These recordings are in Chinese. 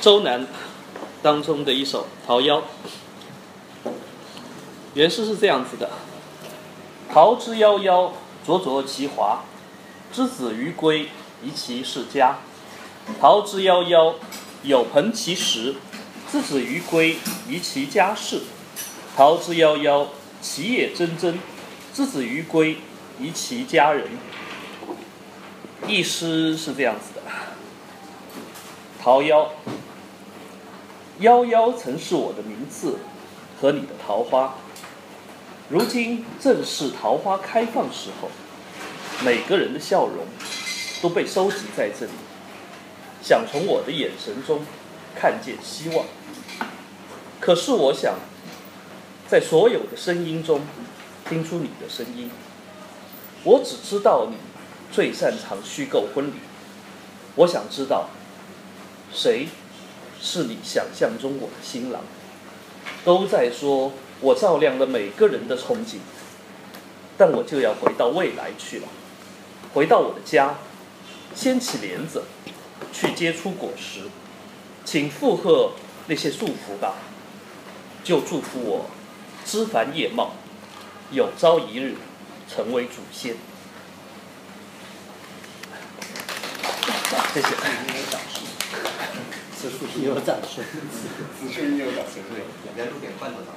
周南当中的一首《桃夭》，原诗是这样子的：“桃之夭夭，灼灼其华。之子于归，宜其室家。桃之夭夭，有朋其实。之子于归，宜其家室。桃之夭夭，其叶蓁蓁。之子于归，宜其家人。”一诗是这样子的：桃夭，夭夭曾是我的名字和你的桃花，如今正是桃花开放时候，每个人的笑容都被收集在这里，想从我的眼神中看见希望。可是我想，在所有的声音中听出你的声音，我只知道你。最擅长虚构婚礼，我想知道，谁是你想象中我的新郎？都在说我照亮了每个人的憧憬，但我就要回到未来去了，回到我的家，掀起帘子，去接出果实，请附和那些祝福吧，就祝福我枝繁叶茂，有朝一日成为祖先。谢谢。此处应有掌声。此处应有掌声。对，两边录点罐头糖。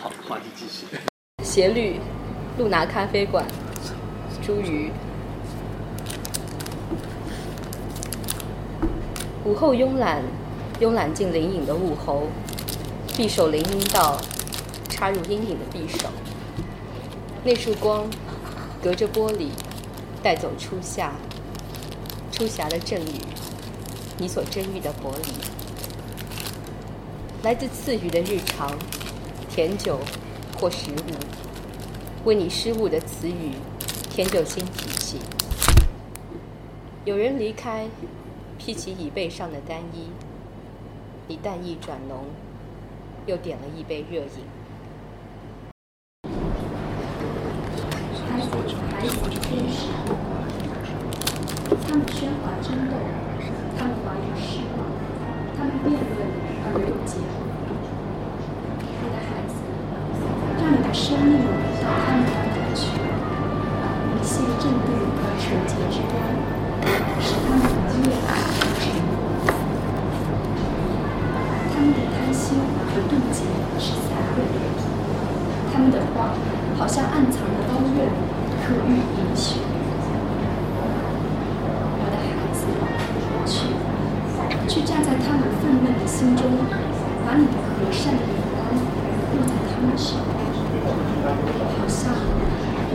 好，话题继续。斜率，露拿咖啡馆，茱萸。午后慵懒，慵懒进灵隐的物候，匕首凌阴道，插入阴影的匕首。那束光，隔着玻璃。带走初夏，初夏的阵雨，你所珍遇的薄礼，来自赐予的日常，甜酒或食物，为你失误的词语添就新脾气。有人离开，披起椅背上的单衣，你淡意转浓，又点了一杯热饮。他们喧哗争斗，他们怀疑失望，他们辩论而没有结果。我的孩子，让你的生命到他们那里去，一切正对和纯洁之光，使他们越来越沉默。他们的贪心和妒忌是残忍的，他们的话好像暗藏的刀刃，可喻银血。去站在他们愤懑的心中，把你的和善的眼光落在他们身上，好像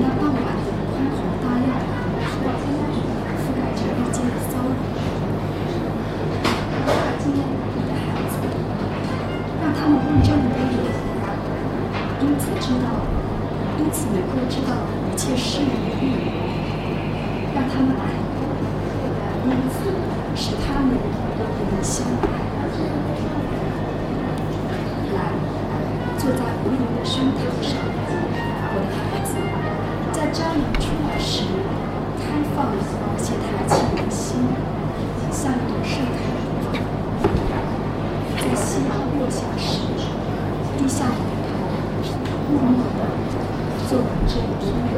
那傍晚的宽宏大量的河覆盖着日间的骚扰。今天你的孩子，让他们问这么多年，因此知道，因此能够知道一切事与欲，让他们来，因此使他们。我们相爱，来，坐在无垠的胸膛上，我的孩子，在朝阳出来时，开放且抬起你的心，像一朵盛开的花。在夕阳落下时，低下你的。头，默默地做完这一天的。